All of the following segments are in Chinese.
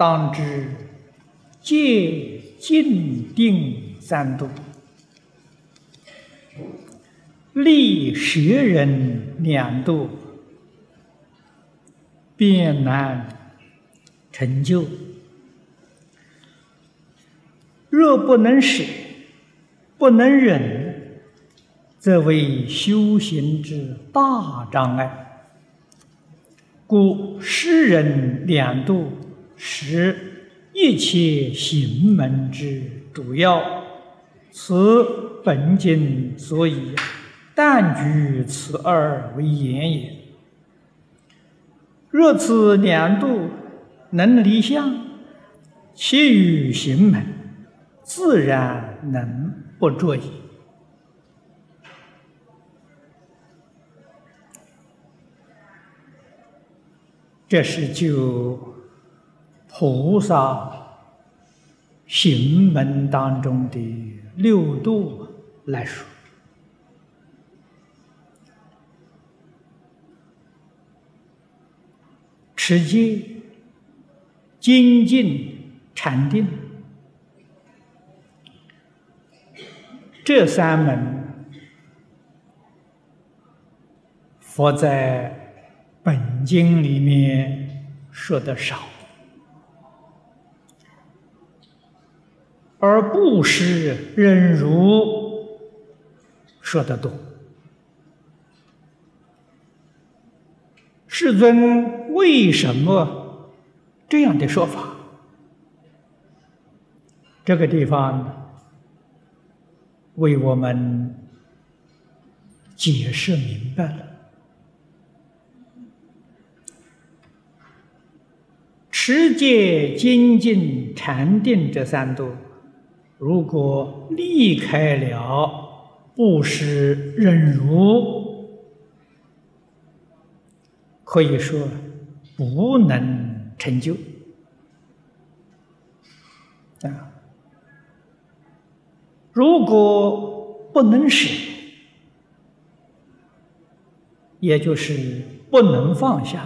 当知戒禁定三度，立舍人两度，便难成就。若不能舍，不能忍，则为修行之大障碍。故施人两度是一切行门之主要，此本经所以但举此二为言也。若此两度能离相，其余行门自然能不着矣。这是就菩萨行门当中的六度来说，持戒、精进、禅定这三门，佛在。本经里面说的少，而布施忍辱说的多。世尊为什么这样的说法？这个地方为我们解释明白了。持戒、精进、禅定这三度，如果离开了布施、忍辱，可以说不能成就啊。如果不能舍，也就是不能放下。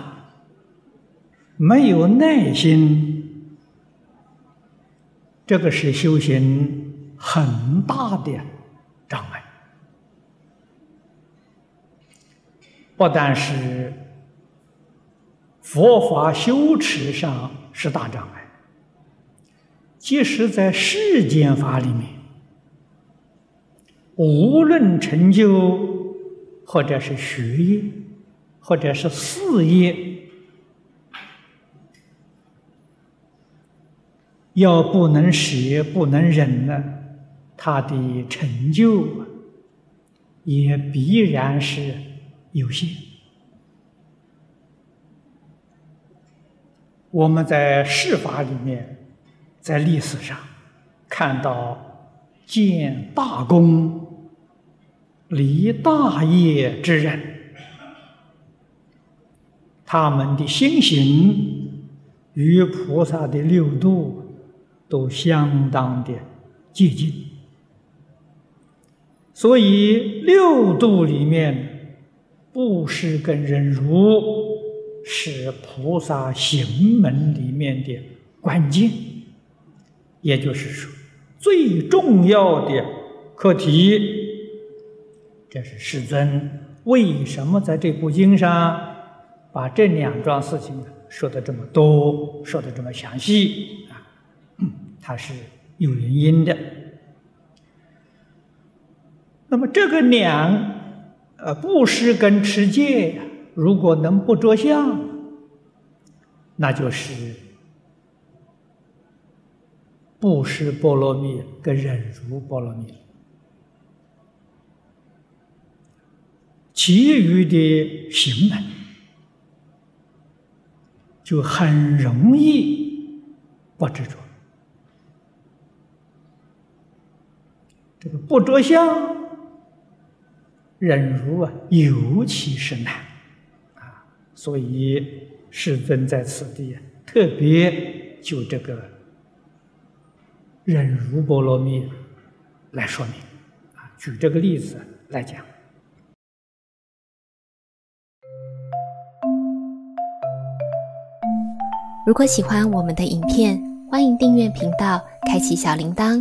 没有耐心，这个是修行很大的障碍。不但是佛法修持上是大障碍，即使在世间法里面，无论成就，或者是学业，或者是事业。要不能舍，不能忍呢，他的成就也必然是有限。我们在世法里面，在历史上看到建大功、立大业之人，他们的心行与菩萨的六度。都相当的接近，所以六度里面，布施跟忍辱是菩萨行门里面的关键，也就是说最重要的课题。这是世尊为什么在这部经上把这两桩事情说的这么多，说的这么详细。它是有原因的。那么这个两，呃，布施跟持戒，如果能不着相，那就是布施波罗蜜跟忍辱波罗蜜其余的行门就很容易不执着。这个不着相，忍辱啊，尤其是难啊！所以世尊在此地特别就这个忍辱波罗蜜来说明啊，举这个例子来讲。如果喜欢我们的影片，欢迎订阅频道，开启小铃铛，